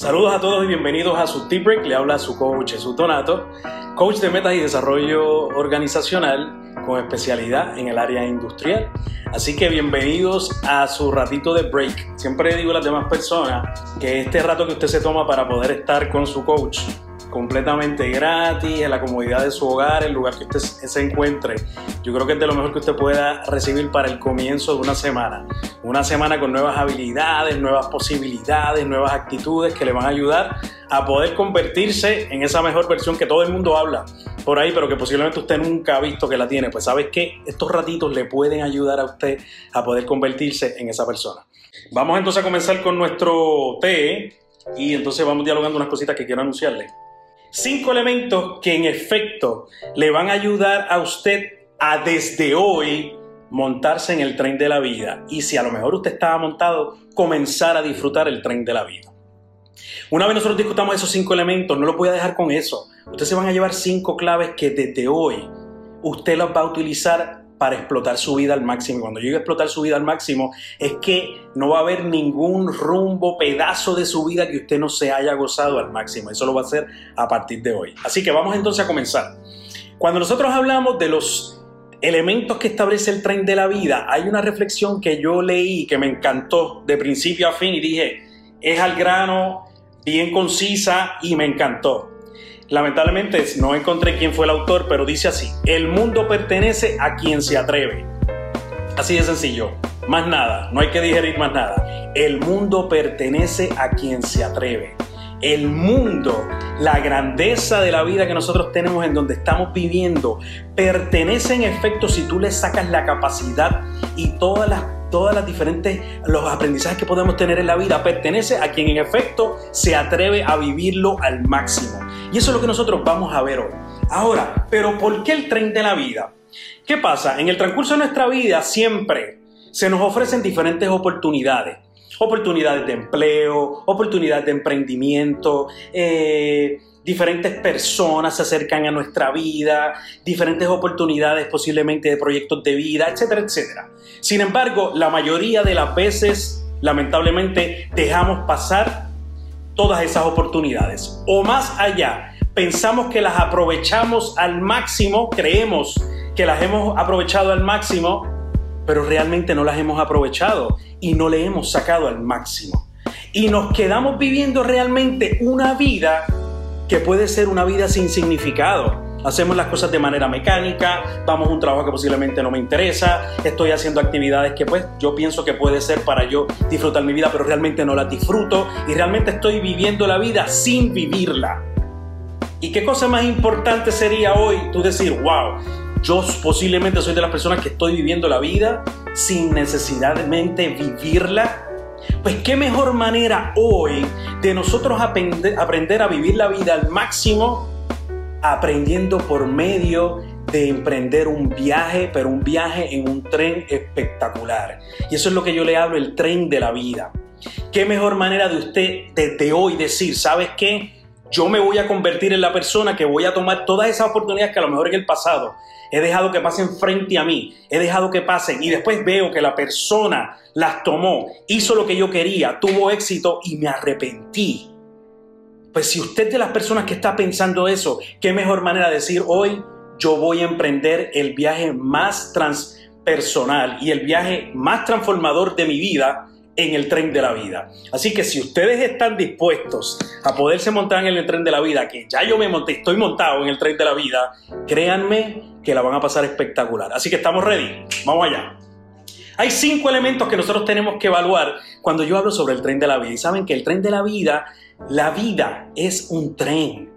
Saludos a todos y bienvenidos a su Tip Break. Le habla su coach Jesús Donato, coach de metas y desarrollo organizacional con especialidad en el área industrial. Así que bienvenidos a su ratito de break. Siempre digo a las demás personas que este rato que usted se toma para poder estar con su coach completamente gratis, en la comodidad de su hogar, el lugar que usted se encuentre. Yo creo que es de lo mejor que usted pueda recibir para el comienzo de una semana. Una semana con nuevas habilidades, nuevas posibilidades, nuevas actitudes que le van a ayudar a poder convertirse en esa mejor versión que todo el mundo habla por ahí, pero que posiblemente usted nunca ha visto que la tiene. Pues sabes que estos ratitos le pueden ayudar a usted a poder convertirse en esa persona. Vamos entonces a comenzar con nuestro té y entonces vamos dialogando unas cositas que quiero anunciarle. Cinco elementos que en efecto le van a ayudar a usted a desde hoy montarse en el tren de la vida. Y si a lo mejor usted estaba montado, comenzar a disfrutar el tren de la vida. Una vez nosotros discutamos esos cinco elementos, no lo voy a dejar con eso. Ustedes se van a llevar cinco claves que desde hoy usted las va a utilizar para explotar su vida al máximo. Cuando llegue a explotar su vida al máximo, es que no va a haber ningún rumbo, pedazo de su vida que usted no se haya gozado al máximo. Eso lo va a hacer a partir de hoy. Así que vamos entonces a comenzar. Cuando nosotros hablamos de los elementos que establece el tren de la vida, hay una reflexión que yo leí que me encantó de principio a fin y dije, es al grano, bien concisa y me encantó. Lamentablemente no encontré quién fue el autor, pero dice así, el mundo pertenece a quien se atreve. Así de sencillo, más nada, no hay que digerir más nada. El mundo pertenece a quien se atreve. El mundo, la grandeza de la vida que nosotros tenemos en donde estamos viviendo, pertenece en efecto si tú le sacas la capacidad y todas todas las diferentes, los aprendizajes que podemos tener en la vida, pertenece a quien en efecto se atreve a vivirlo al máximo. Y eso es lo que nosotros vamos a ver hoy. Ahora, pero ¿por qué el tren de la vida? ¿Qué pasa? En el transcurso de nuestra vida siempre se nos ofrecen diferentes oportunidades. Oportunidades de empleo, oportunidades de emprendimiento, eh, diferentes personas se acercan a nuestra vida, diferentes oportunidades posiblemente de proyectos de vida, etcétera, etcétera. Sin embargo, la mayoría de las veces, lamentablemente, dejamos pasar todas esas oportunidades. O más allá, pensamos que las aprovechamos al máximo, creemos que las hemos aprovechado al máximo, pero realmente no las hemos aprovechado y no le hemos sacado al máximo. Y nos quedamos viviendo realmente una vida que puede ser una vida sin significado. Hacemos las cosas de manera mecánica, vamos a un trabajo que posiblemente no me interesa, estoy haciendo actividades que pues yo pienso que puede ser para yo disfrutar mi vida, pero realmente no las disfruto y realmente estoy viviendo la vida sin vivirla. ¿Y qué cosa más importante sería hoy tú decir, wow, yo posiblemente soy de las personas que estoy viviendo la vida sin necesariamente vivirla? Pues qué mejor manera hoy de nosotros aprender, a vivir la vida al máximo aprendiendo por medio de emprender un viaje, pero un viaje en un tren espectacular. Y eso es lo que yo le hablo, el tren de la vida. ¿Qué mejor manera de usted desde hoy decir, ¿sabes qué? yo me voy a convertir en la persona que voy a tomar todas esas oportunidades que a lo mejor en el pasado he dejado que pasen frente a mí, he dejado que pasen y después veo que la persona las tomó, hizo lo que yo quería, tuvo éxito y me arrepentí. Pues si usted de las personas que está pensando eso, qué mejor manera de decir hoy yo voy a emprender el viaje más transpersonal y el viaje más transformador de mi vida en el tren de la vida. Así que si ustedes están dispuestos a poderse montar en el tren de la vida, que ya yo me monté, estoy montado en el tren de la vida, créanme que la van a pasar espectacular. Así que estamos ready, vamos allá. Hay cinco elementos que nosotros tenemos que evaluar cuando yo hablo sobre el tren de la vida. Y saben que el tren de la vida, la vida es un tren.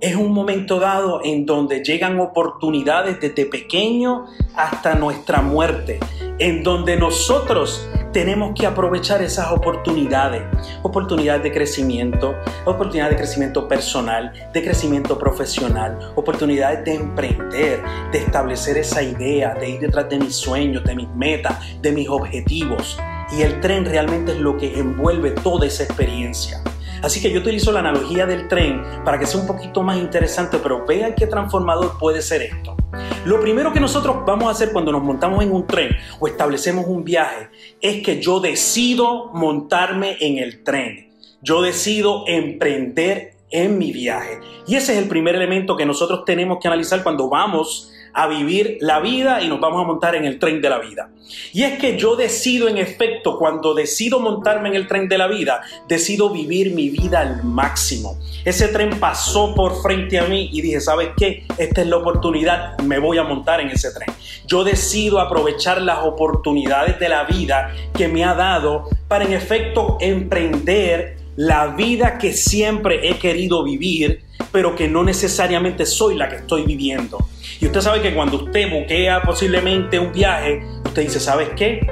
Es un momento dado en donde llegan oportunidades desde pequeño hasta nuestra muerte, en donde nosotros tenemos que aprovechar esas oportunidades, oportunidades de crecimiento, oportunidades de crecimiento personal, de crecimiento profesional, oportunidades de emprender, de establecer esa idea, de ir detrás de mis sueños, de mis metas, de mis objetivos. Y el tren realmente es lo que envuelve toda esa experiencia. Así que yo utilizo la analogía del tren para que sea un poquito más interesante, pero vean qué transformador puede ser esto. Lo primero que nosotros vamos a hacer cuando nos montamos en un tren o establecemos un viaje es que yo decido montarme en el tren. yo decido emprender en mi viaje. Y ese es el primer elemento que nosotros tenemos que analizar cuando vamos a vivir la vida y nos vamos a montar en el tren de la vida. Y es que yo decido, en efecto, cuando decido montarme en el tren de la vida, decido vivir mi vida al máximo. Ese tren pasó por frente a mí y dije, ¿sabes qué? Esta es la oportunidad, me voy a montar en ese tren. Yo decido aprovechar las oportunidades de la vida que me ha dado para, en efecto, emprender la vida que siempre he querido vivir, pero que no necesariamente soy la que estoy viviendo. Y usted sabe que cuando usted buquea posiblemente un viaje, usted dice, ¿sabes qué?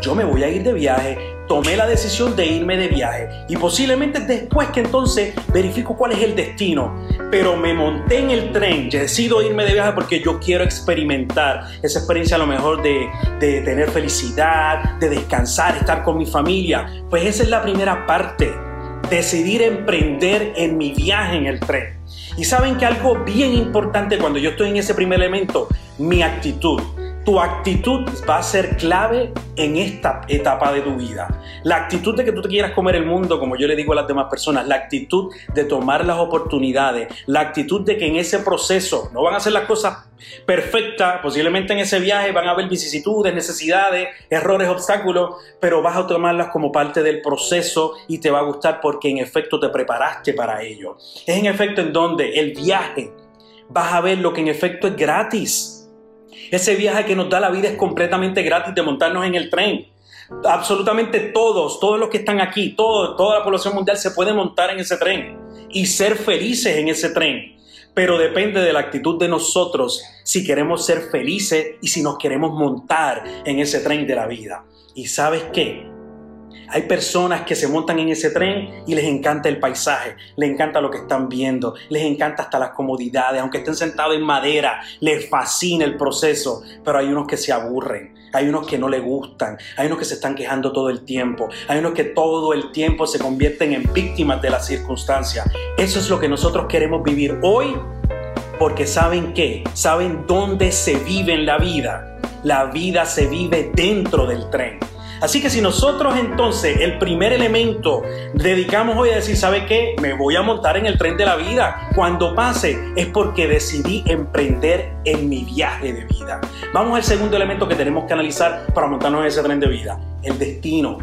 Yo me voy a ir de viaje, tomé la decisión de irme de viaje y posiblemente después que entonces verifico cuál es el destino, pero me monté en el tren, decido irme de viaje porque yo quiero experimentar esa experiencia a lo mejor de, de tener felicidad, de descansar, estar con mi familia, pues esa es la primera parte, decidir emprender en mi viaje en el tren. Y saben que algo bien importante cuando yo estoy en ese primer elemento, mi actitud. Tu actitud va a ser clave en esta etapa de tu vida. La actitud de que tú te quieras comer el mundo, como yo le digo a las demás personas, la actitud de tomar las oportunidades, la actitud de que en ese proceso no van a ser las cosas perfectas, posiblemente en ese viaje van a haber vicisitudes, necesidades, errores, obstáculos, pero vas a tomarlas como parte del proceso y te va a gustar porque en efecto te preparaste para ello. Es en efecto en donde el viaje vas a ver lo que en efecto es gratis ese viaje que nos da la vida es completamente gratis de montarnos en el tren. Absolutamente todos, todos los que están aquí, toda la población mundial se puede montar en ese tren y ser felices en ese tren. Pero depende de la actitud de nosotros si queremos ser felices y si nos queremos montar en ese tren de la vida. ¿Y sabes qué? Hay personas que se montan en ese tren y les encanta el paisaje, les encanta lo que están viendo, les encanta hasta las comodidades, aunque estén sentados en madera, les fascina el proceso, pero hay unos que se aburren, hay unos que no les gustan, hay unos que se están quejando todo el tiempo, hay unos que todo el tiempo se convierten en víctimas de las circunstancias. Eso es lo que nosotros queremos vivir hoy porque saben qué, saben dónde se vive en la vida. La vida se vive dentro del tren. Así que si nosotros entonces el primer elemento dedicamos hoy a decir, ¿sabe qué? Me voy a montar en el tren de la vida. Cuando pase es porque decidí emprender en mi viaje de vida. Vamos al segundo elemento que tenemos que analizar para montarnos en ese tren de vida, el destino.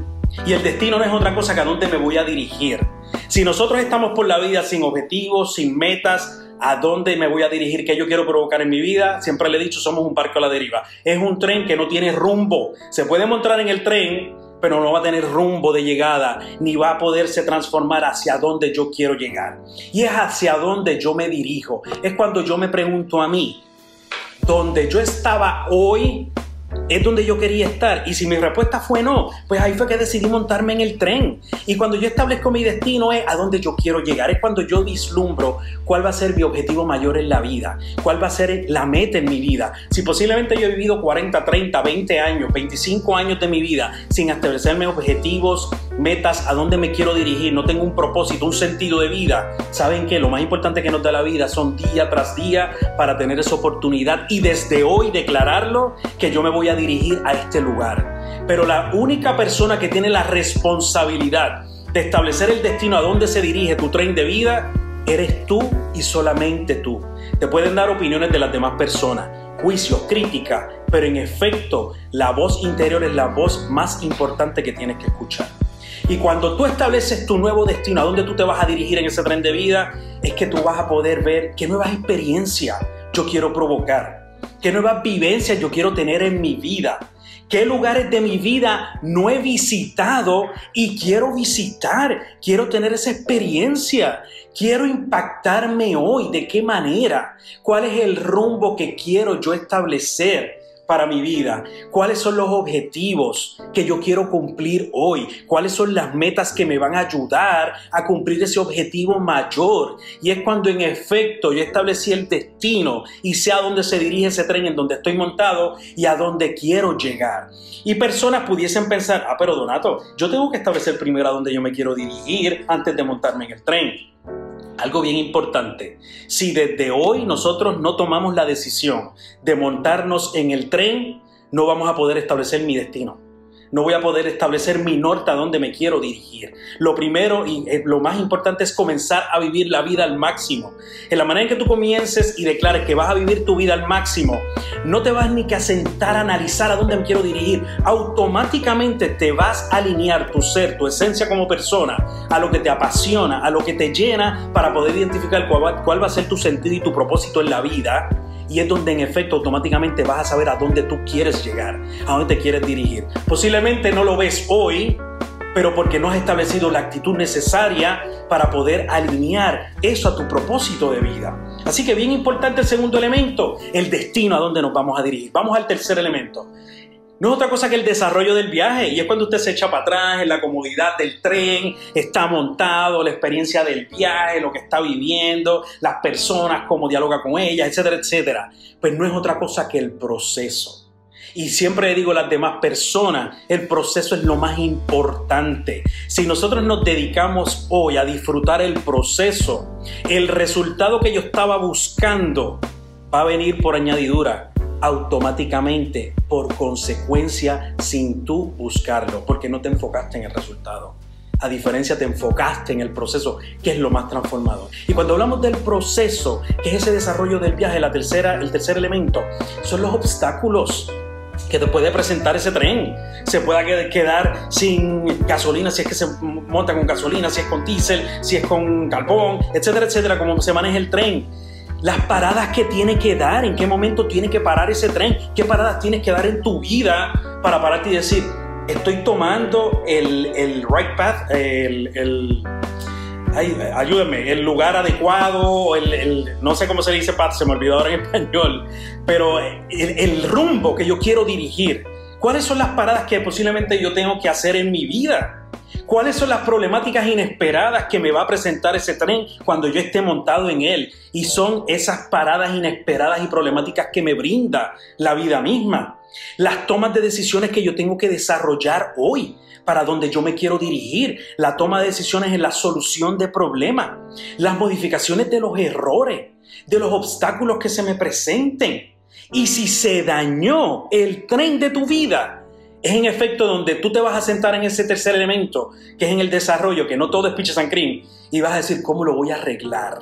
Y el destino no es otra cosa que a dónde me voy a dirigir. Si nosotros estamos por la vida sin objetivos, sin metas, a dónde me voy a dirigir, qué yo quiero provocar en mi vida. Siempre le he dicho, somos un barco a la deriva. Es un tren que no tiene rumbo. Se puede montar en el tren, pero no va a tener rumbo de llegada, ni va a poderse transformar hacia donde yo quiero llegar. Y es hacia donde yo me dirijo. Es cuando yo me pregunto a mí, donde yo estaba hoy, es donde yo quería estar. Y si mi respuesta fue no, pues ahí fue que decidí montarme en el tren. Y cuando yo establezco mi destino es a donde yo quiero llegar. Es cuando yo vislumbro cuál va a ser mi objetivo mayor en la vida, cuál va a ser la meta en mi vida. Si posiblemente yo he vivido 40, 30, 20 años, 25 años de mi vida sin establecerme objetivos, metas, a dónde me quiero dirigir, no tengo un propósito, un sentido de vida. Saben que lo más importante que nos da la vida son día tras día para tener esa oportunidad y desde hoy declararlo que yo me voy a dirigir a este lugar. Pero la única persona que tiene la responsabilidad de establecer el destino a dónde se dirige tu tren de vida, eres tú y solamente tú. Te pueden dar opiniones de las demás personas, juicios, críticas, pero en efecto la voz interior es la voz más importante que tienes que escuchar. Y cuando tú estableces tu nuevo destino, a dónde tú te vas a dirigir en ese tren de vida, es que tú vas a poder ver qué nuevas experiencias yo quiero provocar, qué nuevas vivencias yo quiero tener en mi vida, qué lugares de mi vida no he visitado y quiero visitar, quiero tener esa experiencia, quiero impactarme hoy, de qué manera, cuál es el rumbo que quiero yo establecer para mi vida, cuáles son los objetivos que yo quiero cumplir hoy, cuáles son las metas que me van a ayudar a cumplir ese objetivo mayor. Y es cuando en efecto yo establecí el destino y sé a dónde se dirige ese tren en donde estoy montado y a dónde quiero llegar. Y personas pudiesen pensar, ah, pero Donato, yo tengo que establecer primero a dónde yo me quiero dirigir antes de montarme en el tren algo bien importante. Si desde hoy nosotros no tomamos la decisión de montarnos en el tren, no vamos a poder establecer mi destino. No voy a poder establecer mi norte a dónde me quiero dirigir. Lo primero y eh, lo más importante es comenzar a vivir la vida al máximo. En la manera en que tú comiences y declares que vas a vivir tu vida al máximo, no te vas ni que a sentar a analizar a dónde me quiero dirigir. Automáticamente te vas a alinear tu ser, tu esencia como persona, a lo que te apasiona, a lo que te llena para poder identificar cuál cuál va a ser tu sentido y tu propósito en la vida y es donde en efecto automáticamente vas a saber a dónde tú quieres llegar, a dónde te quieres dirigir. Posiblemente no lo ves hoy, pero porque no has establecido la actitud necesaria para poder alinear eso a tu propósito de vida. Así que bien importante el segundo elemento, el destino a dónde nos vamos a dirigir. Vamos al tercer elemento no es otra cosa que el desarrollo del viaje. Y es cuando usted se echa para atrás en la comodidad del tren, está montado, la experiencia del viaje, lo que está viviendo, las personas, cómo dialoga con ellas, etcétera, etcétera. Pues no es otra cosa que el proceso. Y siempre digo a las demás personas, el proceso es lo más importante. Si nosotros nos dedicamos hoy a disfrutar el proceso, el resultado que yo estaba buscando va a venir por añadidura automáticamente, por consecuencia, sin tú buscarlo, porque no te enfocaste en el resultado. A diferencia, te enfocaste en el proceso, que es lo más transformador. Y cuando hablamos del proceso, que es ese desarrollo del viaje, la tercera, el tercer elemento, son los obstáculos que te puede presentar ese tren. Se puede quedar sin gasolina si es que se monta con gasolina, si es con diésel, si es con carbón, etcétera, etcétera, como se maneja el tren las paradas que tiene que dar, en qué momento tiene que parar ese tren, qué paradas tienes que dar en tu vida para pararte y decir, estoy tomando el, el right path, el, el ayúdenme, el lugar adecuado, el, no sé cómo se dice path, se me olvidó ahora en español, pero el rumbo que yo quiero dirigir. ¿Cuáles son las paradas que posiblemente yo tengo que hacer en mi vida? ¿Cuáles son las problemáticas inesperadas que me va a presentar ese tren cuando yo esté montado en él? Y son esas paradas inesperadas y problemáticas que me brinda la vida misma. Las tomas de decisiones que yo tengo que desarrollar hoy para donde yo me quiero dirigir. La toma de decisiones en la solución de problemas. Las modificaciones de los errores, de los obstáculos que se me presenten. Y si se dañó el tren de tu vida, es en efecto donde tú te vas a sentar en ese tercer elemento, que es en el desarrollo, que no todo es pitches and cream, y vas a decir, ¿cómo lo voy a arreglar?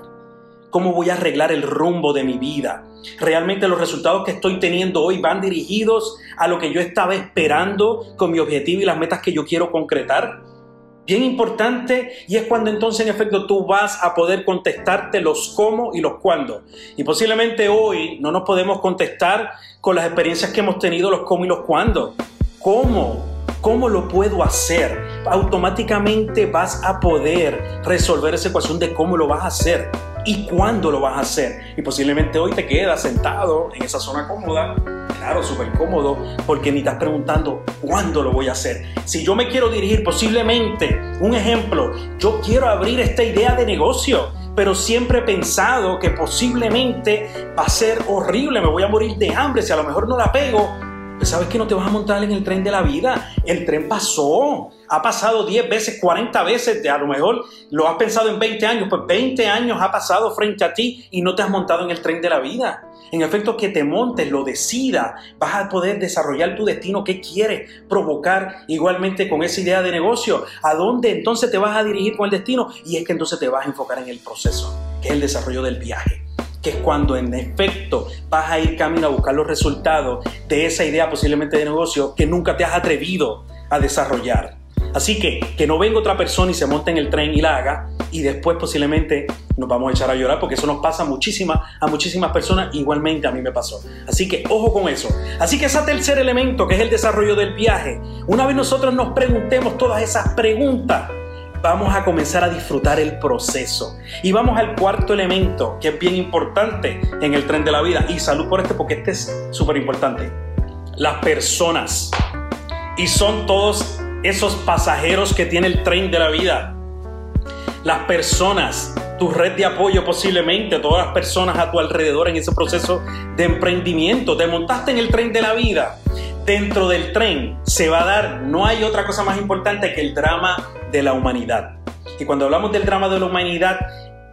¿Cómo voy a arreglar el rumbo de mi vida? ¿Realmente los resultados que estoy teniendo hoy van dirigidos a lo que yo estaba esperando con mi objetivo y las metas que yo quiero concretar? Bien importante y es cuando entonces en efecto tú vas a poder contestarte los cómo y los cuándo. Y posiblemente hoy no nos podemos contestar con las experiencias que hemos tenido los cómo y los cuándo. ¿Cómo? ¿Cómo lo puedo hacer? Automáticamente vas a poder resolver esa ecuación de cómo lo vas a hacer y cuándo lo vas a hacer. Y posiblemente hoy te quedas sentado en esa zona cómoda, claro, súper cómodo, porque ni estás preguntando cuándo lo voy a hacer. Si yo me quiero dirigir, posiblemente, un ejemplo, yo quiero abrir esta idea de negocio pero siempre he pensado que posiblemente va a ser horrible, me voy a morir de hambre, si a lo mejor no la pego, sabes que no te vas a montar en el tren de la vida. El tren pasó. Ha pasado 10 veces, 40 veces. A lo mejor lo has pensado en 20 años. Pues 20 años ha pasado frente a ti y no te has montado en el tren de la vida. En efecto, que te montes, lo decida, vas a poder desarrollar tu destino. ¿Qué quieres provocar igualmente con esa idea de negocio? ¿A dónde entonces te vas a dirigir con el destino? Y es que entonces te vas a enfocar en el proceso, que es el desarrollo del viaje que es cuando en efecto vas a ir camino a buscar los resultados de esa idea posiblemente de negocio que nunca te has atrevido a desarrollar. Así que que no venga otra persona y se monte en el tren y la haga y después posiblemente nos vamos a echar a llorar porque eso nos pasa a muchísimas personas, igualmente a mí me pasó. Así que ojo con eso. Así que ese tercer elemento que es el desarrollo del viaje, una vez nosotros nos preguntemos todas esas preguntas, vamos a comenzar a disfrutar el proceso. Y vamos al cuarto elemento, que es bien importante en el tren de la vida. Y salud por este, porque este es súper importante. Las personas. Y son todos esos pasajeros que tiene el tren de la vida. Las personas, tu red de apoyo posiblemente, todas las personas a tu alrededor en ese proceso de emprendimiento. Te montaste en el tren de la vida dentro del tren se va a dar, no hay otra cosa más importante que el drama de la humanidad. Y cuando hablamos del drama de la humanidad,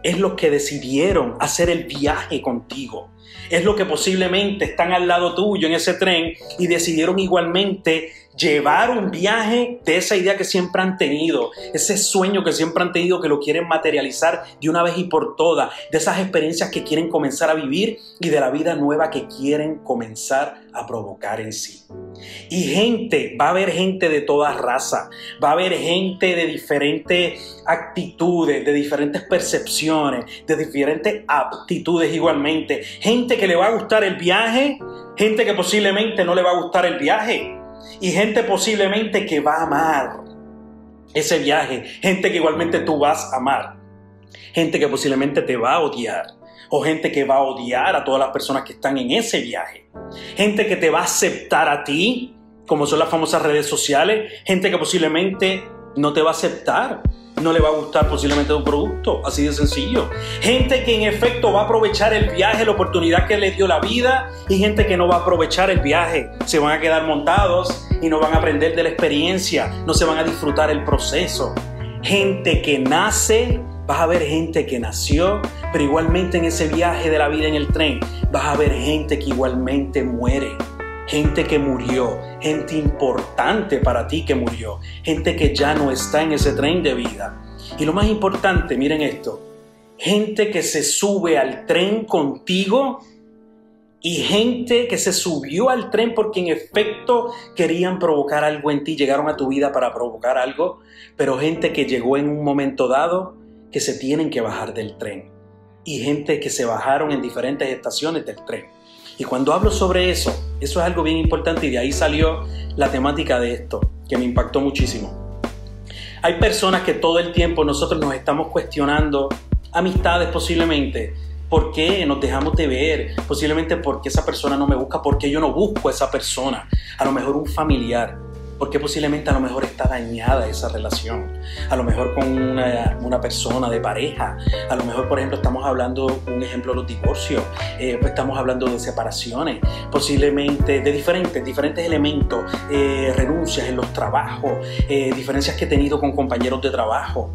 es los que decidieron hacer el viaje contigo. Es lo que posiblemente están al lado tuyo en ese tren y decidieron igualmente llevar un viaje de esa idea que siempre han tenido, ese sueño que siempre han tenido que lo quieren materializar de una vez y por todas, de esas experiencias que quieren comenzar a vivir y de la vida nueva que quieren comenzar a provocar en sí. Y gente, va a haber gente de toda raza, va a haber gente de diferentes actitudes, de diferentes percepciones, de diferentes aptitudes igualmente. Gente que le va a gustar el viaje, gente que posiblemente no le va a gustar el viaje y gente posiblemente que va a amar ese viaje, gente que igualmente tú vas a amar, gente que posiblemente te va a odiar o gente que va a odiar a todas las personas que están en ese viaje, gente que te va a aceptar a ti, como son las famosas redes sociales, gente que posiblemente no te va a aceptar no le va a gustar posiblemente un producto, así de sencillo. Gente que en efecto va a aprovechar el viaje, la oportunidad que le dio la vida, y gente que no va a aprovechar el viaje. Se van a quedar montados y no van a aprender de la experiencia, no se van a disfrutar el proceso. Gente que nace, vas a ver gente que nació, pero igualmente en ese viaje de la vida en el tren, vas a ver gente que igualmente muere gente que murió, gente importante para ti que murió, gente que ya no está en ese tren de vida. Y lo más importante, miren esto, gente que se sube al tren contigo y gente que se subió al tren porque en efecto querían provocar algo en ti, llegaron a tu vida para provocar algo, pero gente que llegó en un momento dado que se tienen que bajar del tren y gente que se bajaron en diferentes estaciones del tren. Y cuando hablo sobre eso, eso es algo bien importante y de ahí salió la temática de esto, que me impactó muchísimo. Hay personas que todo el tiempo nosotros nos estamos cuestionando, amistades posiblemente, ¿Por qué nos dejamos de ver? Posiblemente porque esa persona no me busca, porque yo no busco a esa persona. A lo mejor un familiar, porque posiblemente a lo mejor está dañada esa relación, a lo mejor con una, persona de pareja, a lo mejor por ejemplo estamos hablando, un ejemplo, los divorcios, eh, pues estamos hablando de separaciones, posiblemente de diferentes, diferentes elementos, eh, renuncias en los trabajos, eh, diferencias que he tenido con compañeros de trabajo.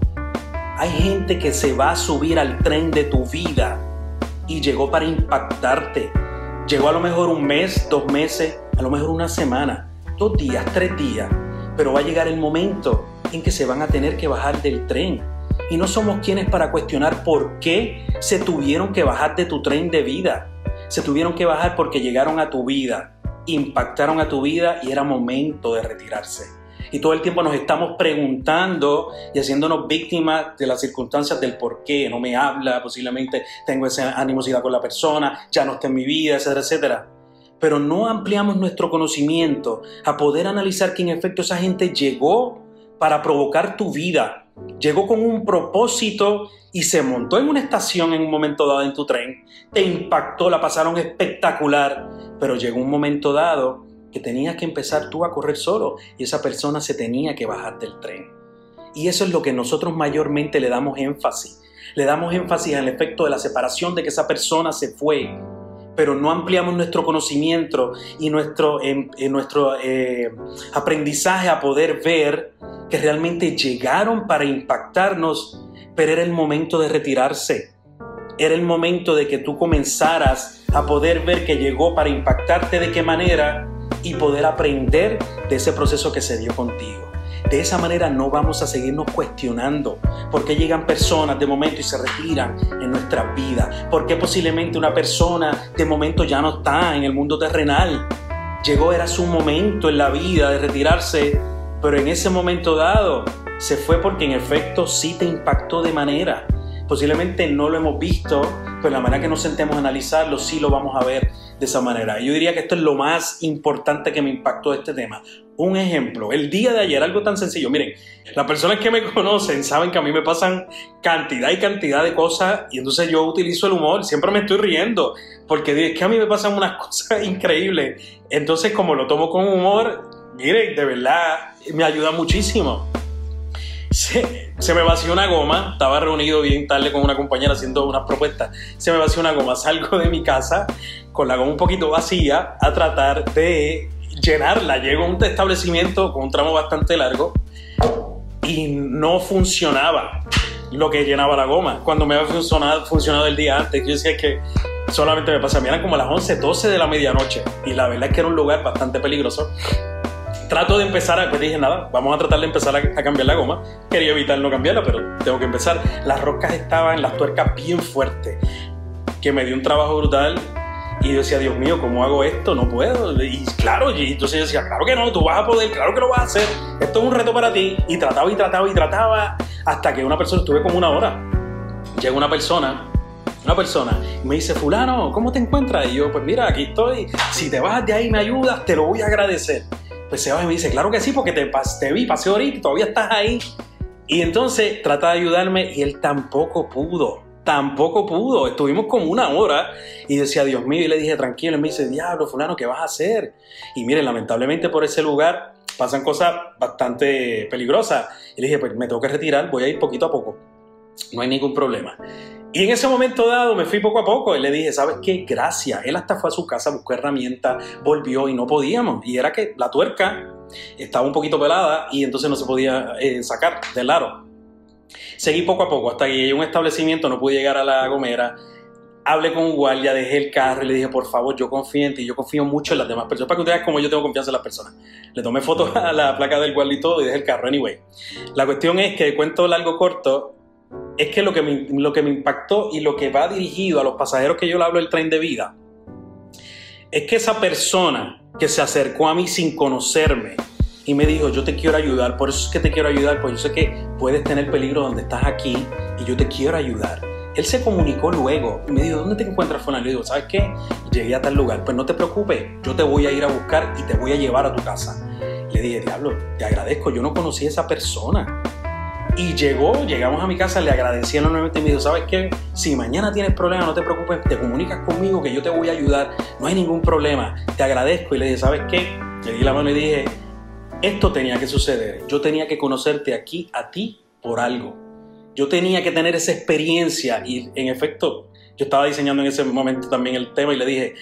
Hay gente que se va a subir al tren de tu vida y llegó para impactarte. Llegó a lo mejor un mes, dos meses, a lo mejor una semana dos días, tres días, pero va a llegar el momento en que se van a tener que bajar del tren. Y no somos quienes para cuestionar por qué se tuvieron que bajar de tu tren de vida. Se tuvieron que bajar porque llegaron a tu vida, impactaron a tu vida y era momento de retirarse. Y todo el tiempo nos estamos preguntando y haciéndonos víctimas de las circunstancias del por qué no me habla, posiblemente tengo esa animosidad con la persona, ya no está en mi vida, etcétera, etcétera pero no ampliamos nuestro conocimiento a poder analizar que en efecto esa gente llegó para provocar tu vida, llegó con un propósito y se montó en una estación en un momento dado en tu tren, te impactó, la pasaron espectacular, pero llegó un momento dado que tenías que empezar tú a correr solo y esa persona se tenía que bajar del tren. Y eso es lo que nosotros mayormente le damos énfasis. Le damos énfasis al efecto de la separación, de que esa persona se fue pero no ampliamos nuestro conocimiento y nuestro, en, nuestro eh, aprendizaje a poder ver que realmente llegaron para impactarnos, pero era el momento de retirarse. Era el momento de que tú comenzaras a poder ver que llegó para impactarte de qué manera y poder aprender de ese proceso que se dio contigo. De esa manera no vamos a seguirnos cuestionando por qué llegan personas de momento y se retiran en nuestra vida. ¿Por qué posiblemente una persona de momento ya no está en el mundo terrenal? Llegó, era su momento en la vida de retirarse, pero en ese momento dado se fue porque en efecto sí te impactó de manera. Posiblemente no lo hemos visto, pero la manera que nos sentemos a analizarlo sí lo vamos a ver de esa manera. Yo diría que esto es lo más importante que me impactó de este tema. Un ejemplo, el día de ayer, algo tan sencillo. Miren, las personas que me conocen saben que a mí me pasan cantidad y cantidad de cosas y entonces yo utilizo el humor, siempre me estoy riendo, porque es que a mí me pasan unas cosas increíbles. Entonces, como lo tomo con humor, miren, de verdad, me ayuda muchísimo. Se, se, me vació una goma, estaba reunido bien tarde con una compañera haciendo unas propuestas, se me vació una goma, salgo de mi casa con la goma un poquito vacía a tratar de llenarla. Llego a un establecimiento con un tramo bastante largo y no funcionaba lo que llenaba la goma. Cuando me había funcionado, funcionado el día antes, yo decía que solamente me pasa, eran como las 11, 12 de la medianoche y la verdad es que era un lugar bastante peligroso. Trato de empezar, a, pues dije nada, vamos a tratar de empezar a, a cambiar la goma. Quería evitar no cambiarla, pero tengo que empezar. Las rocas estaban, las tuercas bien fuertes, que me dio un trabajo brutal y yo decía, Dios mío, ¿cómo hago esto? No puedo. Y claro, y entonces yo decía, claro que no, tú vas a poder, claro que lo vas a hacer. Esto es un reto para ti. Y trataba y trataba y trataba hasta que una persona, estuve como una hora. Llega una persona, una persona, y me dice, fulano, ¿cómo te encuentras? Y yo, pues mira, aquí estoy. Si te vas de ahí y me ayudas, te lo voy a agradecer. Pues se va y me dice, claro que sí, porque te, te vi, pasé ahorita y todavía estás ahí. Y entonces trata de ayudarme y él tampoco pudo tampoco pudo. Estuvimos como una hora y decía, Dios mío, y le dije, tranquilo, y me dice, diablo, fulano, ¿qué vas a hacer? Y mire, lamentablemente por ese lugar pasan cosas bastante peligrosas. Y le dije, pues me tengo que retirar, voy a ir poquito a poco. No hay ningún problema. Y en ese momento dado me fui poco a poco y le dije, ¿sabes qué? Gracias. Él hasta fue a su casa, buscó herramientas, volvió y no podíamos. Y era que la tuerca estaba un poquito pelada y entonces no se podía eh, sacar del aro. Seguí poco a poco hasta que llegué a un establecimiento, no pude llegar a la gomera. Hablé con un guardia, dejé el carro y le dije, por favor, yo confío en ti, yo confío mucho en las demás personas. Para que ustedes como yo tengo confianza en las personas. Le tomé fotos a la placa del guardia y todo y dejé el carro, anyway. La cuestión es que, cuento largo corto, es que lo que, me, lo que me impactó y lo que va dirigido a los pasajeros que yo le hablo del tren de vida, es que esa persona que se acercó a mí sin conocerme, y me dijo, yo te quiero ayudar, por eso es que te quiero ayudar, pues yo sé que puedes tener peligro donde estás aquí y yo te quiero ayudar. Él se comunicó luego y me dijo, ¿dónde te encuentras, Fulano? Le digo, ¿sabes qué? Llegué a tal lugar. Pues no te preocupes, yo te voy a ir a buscar y te voy a llevar a tu casa. Le dije, diablo, te agradezco, yo no conocí a esa persona. Y llegó, llegamos a mi casa, le agradecí enormemente y me dijo, ¿sabes qué? Si mañana tienes problemas, no te preocupes, te comunicas conmigo que yo te voy a ayudar, no hay ningún problema, te agradezco. Y le dije, ¿sabes qué? Le di la mano y le dije, esto tenía que suceder. Yo tenía que conocerte aquí a ti por algo. Yo tenía que tener esa experiencia y en efecto yo estaba diseñando en ese momento también el tema y le dije,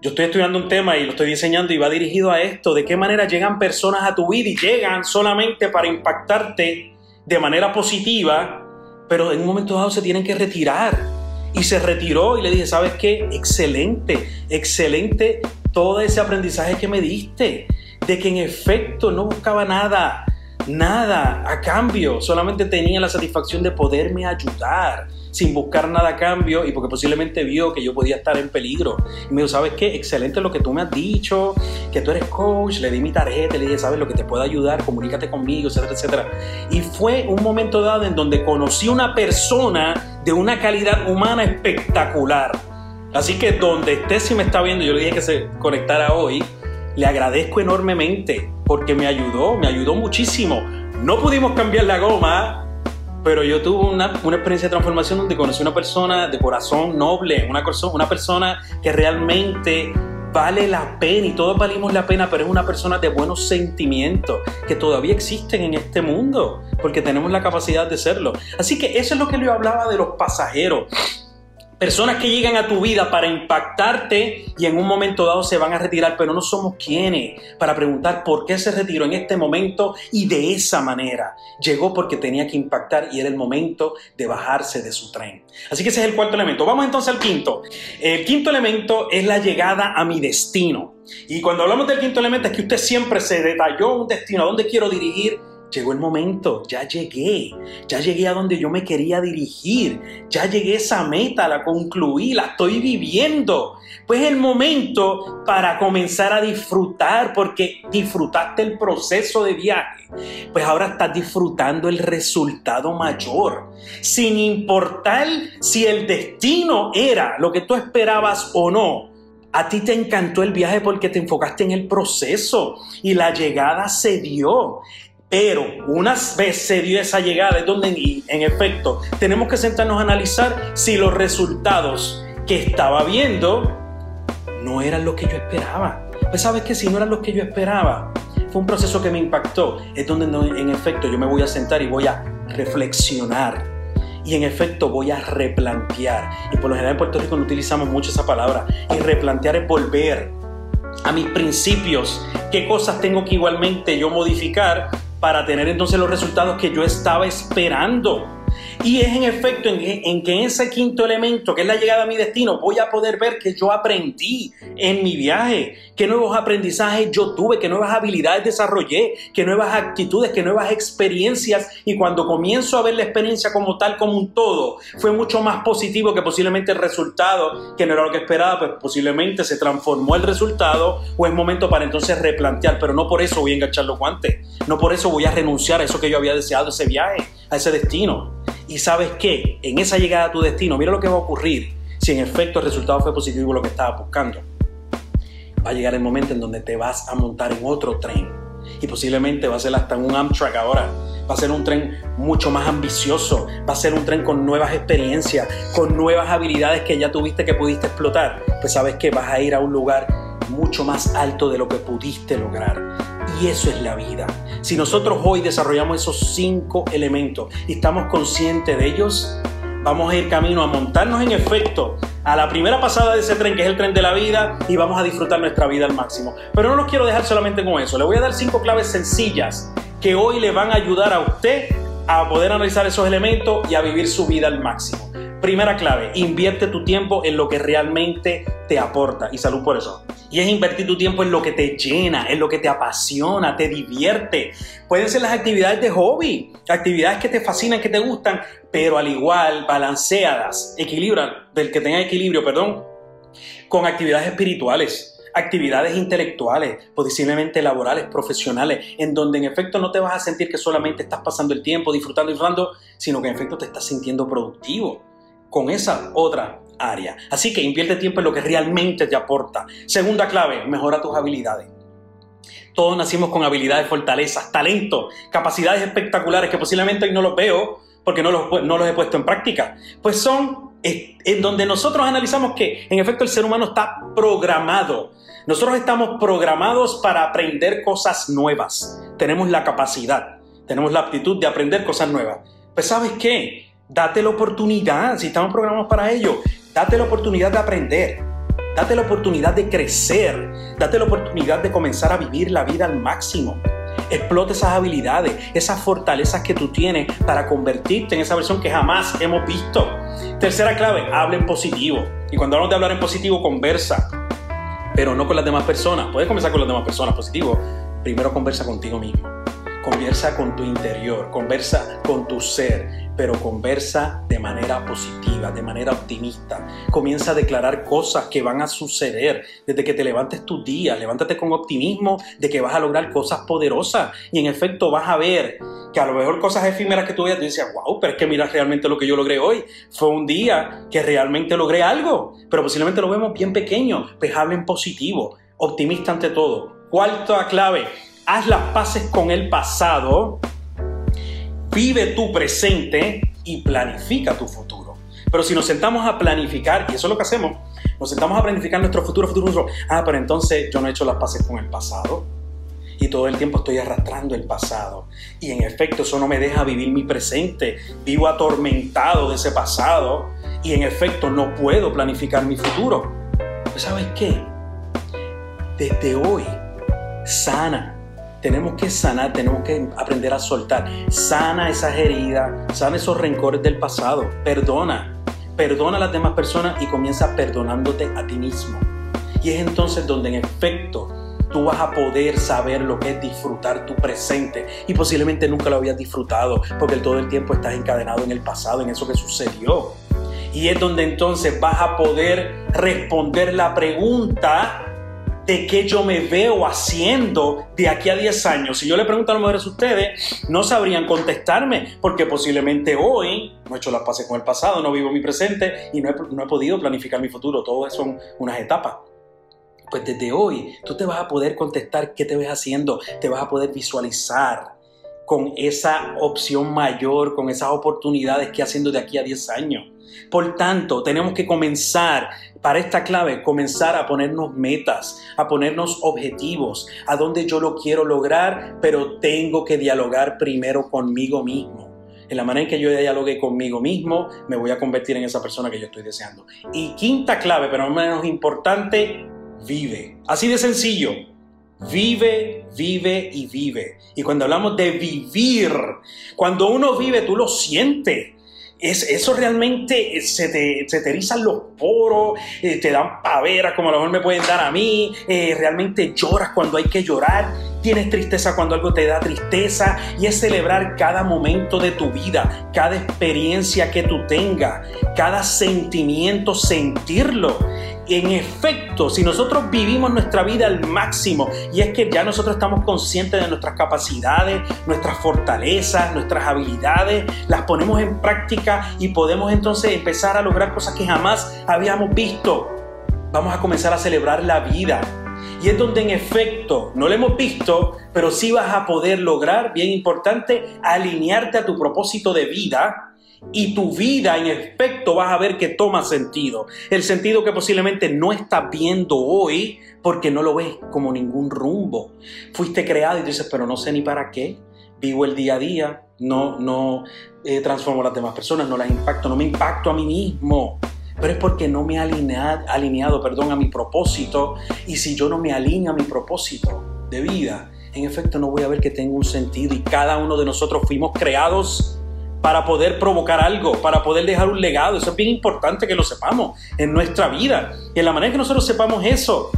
yo estoy estudiando un tema y lo estoy diseñando y va dirigido a esto, de qué manera llegan personas a tu vida y llegan solamente para impactarte de manera positiva, pero en un momento dado se tienen que retirar. Y se retiró y le dije, ¿sabes qué? Excelente, excelente todo ese aprendizaje que me diste de que en efecto no buscaba nada, nada a cambio, solamente tenía la satisfacción de poderme ayudar sin buscar nada a cambio y porque posiblemente vio que yo podía estar en peligro. Y me dijo, ¿sabes qué? Excelente lo que tú me has dicho, que tú eres coach, le di mi tarjeta, le dije, ¿sabes lo que te puedo ayudar? Comunícate conmigo, etcétera, etcétera. Y fue un momento dado en donde conocí una persona de una calidad humana espectacular. Así que donde esté, si me está viendo, yo le dije que se conectara hoy le agradezco enormemente porque me ayudó, me ayudó muchísimo. No pudimos cambiar la goma, pero yo tuve una, una experiencia de transformación donde conocí una persona de corazón noble, una, una persona que realmente vale la pena y todos valimos la pena, pero es una persona de buenos sentimientos que todavía existen en este mundo, porque tenemos la capacidad de serlo. Así que eso es lo que yo hablaba de los pasajeros. Personas que llegan a tu vida para impactarte y en un momento dado se van a retirar, pero no somos quienes para preguntar por qué se retiró en este momento y de esa manera. Llegó porque tenía que impactar y era el momento de bajarse de su tren. Así que ese es el cuarto elemento. Vamos entonces al quinto. El quinto elemento es la llegada a mi destino. Y cuando hablamos del quinto elemento es que usted siempre se detalló un destino, a dónde quiero dirigir Llegó el momento, ya llegué, ya llegué a donde yo me quería dirigir, ya llegué a esa meta, la concluí, la estoy viviendo. Pues es el momento para comenzar a disfrutar, porque disfrutaste el proceso de viaje, pues ahora estás disfrutando el resultado mayor, sin importar si el destino era lo que tú esperabas o no. A ti te encantó el viaje porque te enfocaste en el proceso y la llegada se dio. Pero una vez se dio esa llegada, es donde en efecto tenemos que sentarnos a analizar si los resultados que estaba viendo no eran lo que yo esperaba. Pues sabes que si no eran los que yo esperaba, fue un proceso que me impactó. Es donde en efecto yo me voy a sentar y voy a reflexionar. Y en efecto voy a replantear. Y por lo general en Puerto Rico no utilizamos mucho esa palabra. Y replantear es volver a mis principios. ¿Qué cosas tengo que igualmente yo modificar para tener entonces los resultados que yo estaba esperando. Y es en efecto en, en, que ese quinto elemento, que es la llegada a mi destino, voy a poder ver que yo aprendí en mi viaje, qué nuevos aprendizajes yo tuve, qué nuevas habilidades desarrollé, qué nuevas actitudes, qué nuevas experiencias. Y cuando comienzo a ver la experiencia como tal, como un todo, fue mucho más positivo que posiblemente el resultado, que no era lo que esperaba, pues posiblemente se transformó el resultado o es momento para entonces replantear, pero no por eso voy a enganchar los guantes, no por eso voy a renunciar a eso que yo había deseado, ese viaje, a ese destino. Y sabes qué, en esa llegada a tu destino, mira lo que va a ocurrir si en efecto el resultado fue positivo lo que estabas buscando. Va a llegar el momento en donde te vas a montar en otro tren. Y posiblemente va a ser hasta un Amtrak ahora. Va a ser un tren mucho más ambicioso. Va a ser un tren con nuevas experiencias, con nuevas habilidades que ya tuviste que pudiste explotar. Pues sabes que vas a ir a un lugar mucho más alto de lo que pudiste lograr. Y eso es la vida. Si nosotros hoy desarrollamos esos cinco elementos y estamos conscientes de ellos, vamos a ir camino a montarnos en efecto a la primera pasada de ese tren, que es el tren de la vida, y vamos a disfrutar nuestra vida al máximo. Pero no los quiero dejar solamente con eso. Le voy a dar cinco claves sencillas que hoy le van a ayudar a usted a poder analizar esos elementos y a vivir su vida al máximo. Primera clave, invierte tu tiempo en lo que realmente te aporta. Y salud por eso. Y es invertir tu tiempo en lo que te llena, en lo que te apasiona, te divierte. Pueden ser las actividades de hobby, actividades que te fascinan, que te gustan, pero al igual balanceadas, equilibran, del que tenga equilibrio, perdón, con actividades espirituales actividades intelectuales, posiblemente laborales, profesionales, en donde en efecto no te vas a sentir que solamente estás pasando el tiempo, disfrutando y disfrutando, sino que en efecto te estás sintiendo productivo con esa otra área. Así que invierte tiempo en lo que realmente te aporta. Segunda clave, mejora tus habilidades. Todos nacimos con habilidades, fortalezas, talentos, capacidades espectaculares que posiblemente hoy no los veo porque no los, no los he puesto en práctica. Pues son en donde nosotros analizamos que en efecto el ser humano está programado. Nosotros estamos programados para aprender cosas nuevas. Tenemos la capacidad, tenemos la aptitud de aprender cosas nuevas. Pues sabes qué? Date la oportunidad, si estamos programados para ello, Date la oportunidad de aprender. Date la oportunidad de crecer. Date la oportunidad de comenzar a vivir la vida al máximo. Explota esas habilidades, esas fortalezas que tú tienes para convertirte en esa versión que jamás hemos visto. Tercera clave, habla en positivo. Y cuando hablamos de hablar en positivo, conversa. Pero no con las demás personas. Puedes conversar con las demás personas positivo. Primero conversa contigo mismo. Conversa con tu interior. Conversa con tu ser pero conversa de manera positiva, de manera optimista. Comienza a declarar cosas que van a suceder desde que te levantes tu día. Levántate con optimismo de que vas a lograr cosas poderosas y en efecto vas a ver que a lo mejor cosas efímeras que tú veas, tú dices, wow, pero es que mira realmente lo que yo logré hoy. Fue un día que realmente logré algo, pero posiblemente lo vemos bien pequeño. Pues hablen positivo, optimista ante todo. Cuarta clave, haz las paces con el pasado vive tu presente y planifica tu futuro. Pero si nos sentamos a planificar, y eso es lo que hacemos, nos sentamos a planificar nuestro futuro, futuro, ah, pero entonces yo no he hecho las paces con el pasado. Y todo el tiempo estoy arrastrando el pasado. Y en efecto eso no me deja vivir mi presente. Vivo atormentado de ese pasado. Y en efecto no puedo planificar mi futuro. Pues ¿sabes qué? Desde hoy, sana tenemos que sanar, tenemos que aprender a soltar. Sana esas heridas, sana esos rencores del pasado. Perdona, perdona a las demás personas y comienza perdonándote a ti mismo. Y es entonces donde en efecto tú vas a poder saber lo que es disfrutar tu presente y posiblemente nunca lo habías disfrutado porque todo el tiempo estás encadenado en el pasado, en eso que sucedió. Y es donde entonces vas a poder responder la pregunta de qué yo me veo haciendo de aquí a 10 años. Si yo le pregunto a lo mejor a ustedes, no sabrían contestarme, porque posiblemente hoy no he hecho las paces con el pasado, no vivo mi presente y no he, no he podido planificar mi futuro. Todo son unas etapas. Pues desde hoy tú te vas a poder contestar qué te ves haciendo, te vas a poder visualizar con esa opción mayor, con esas oportunidades que haciendo de aquí a 10 años. Por tanto, tenemos que comenzar, para esta clave, comenzar a ponernos metas, a ponernos objetivos, a dónde yo lo quiero lograr, pero tengo que dialogar primero conmigo mismo. En la manera en que yo dialogue conmigo mismo, me voy a convertir en esa persona que yo estoy deseando. Y quinta clave, pero no menos importante, vive. Así de sencillo. Vive, vive y vive. Y cuando hablamos de vivir, cuando uno vive, tú lo sientes es, eso realmente eh, se te, se te erizan los poros, eh, te dan paveras como a lo mejor me pueden dar a mí, eh, realmente lloras cuando hay que llorar, tienes tristeza cuando algo te da tristeza y es celebrar cada momento de tu vida, cada experiencia que tú tengas, cada sentimiento, sentirlo en efecto, si nosotros vivimos nuestra vida al máximo, y es que ya nosotros estamos conscientes de nuestras capacidades, nuestras fortalezas, nuestras habilidades, las ponemos en práctica y podemos entonces empezar a lograr cosas que jamás habíamos visto. Vamos a comenzar a celebrar la vida. Y es donde en efecto no lo hemos visto, pero sí vas a poder lograr, bien importante, alinearte a tu propósito de vida y tu vida en efecto vas a ver que toma sentido. El sentido que posiblemente no estás viendo hoy porque no lo ves como ningún rumbo. Fuiste creado y dices, pero no sé ni para qué. Vivo el día a día, no, no eh, transformo a las demás personas, no las impacto, no me impacto a mí mismo. Pero es porque no me he alineado, alineado perdón, a mi propósito. Y si yo no me alineo a mi propósito de vida, en efecto no voy a ver que tengo un sentido. Y cada uno de nosotros fuimos creados para poder provocar algo, para poder dejar un legado. Eso es bien importante que lo sepamos en nuestra vida. Y en la manera que nosotros sepamos eso,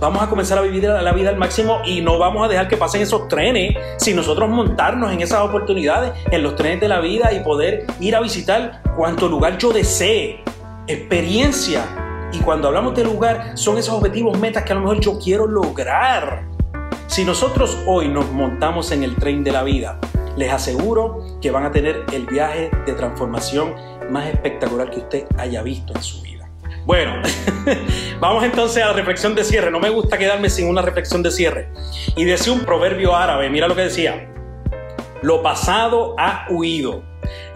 vamos a comenzar a vivir la vida al máximo y no vamos a dejar que pasen esos trenes sin nosotros montarnos en esas oportunidades, en los trenes de la vida y poder ir a visitar cuanto lugar yo desee. Experiencia. Y cuando hablamos de lugar, son esos objetivos, metas que a lo mejor yo quiero lograr. Si nosotros hoy nos montamos en el tren de la vida, les aseguro que van a tener el viaje de transformación más espectacular que usted haya visto en su vida. Bueno, vamos entonces a la reflexión de cierre. No me gusta quedarme sin una reflexión de cierre. Y decía un proverbio árabe, mira lo que decía. Lo pasado ha huido,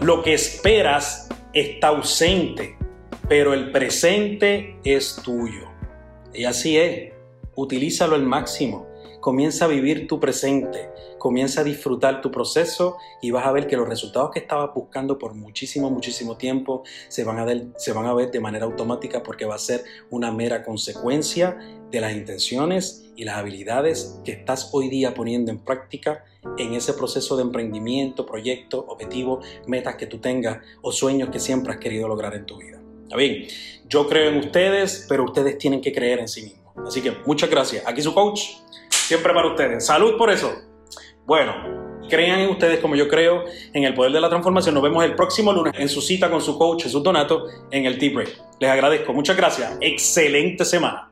lo que esperas está ausente, pero el presente es tuyo. Y así es, utilízalo al máximo. Comienza a vivir tu presente, comienza a disfrutar tu proceso y vas a ver que los resultados que estabas buscando por muchísimo, muchísimo tiempo se van a, ver, de manera automática porque va a ser una mera consecuencia de las intenciones y las habilidades que estás hoy día poniendo en práctica en ese proceso de emprendimiento, proyecto, objetivo, metas que tú tengas o sueños que siempre has querido lograr en tu vida. ¿Está bien? Yo creo en ustedes, pero ustedes tienen que creer en sí mismos. Así que muchas gracias. Aquí su coach siempre para ustedes. Salud por eso. Bueno, crean en ustedes como yo creo en el poder de la transformación. Nos vemos el próximo lunes en su cita con su coach Jesús Donato en el Tea Break. Les agradezco. Muchas gracias. Excelente semana.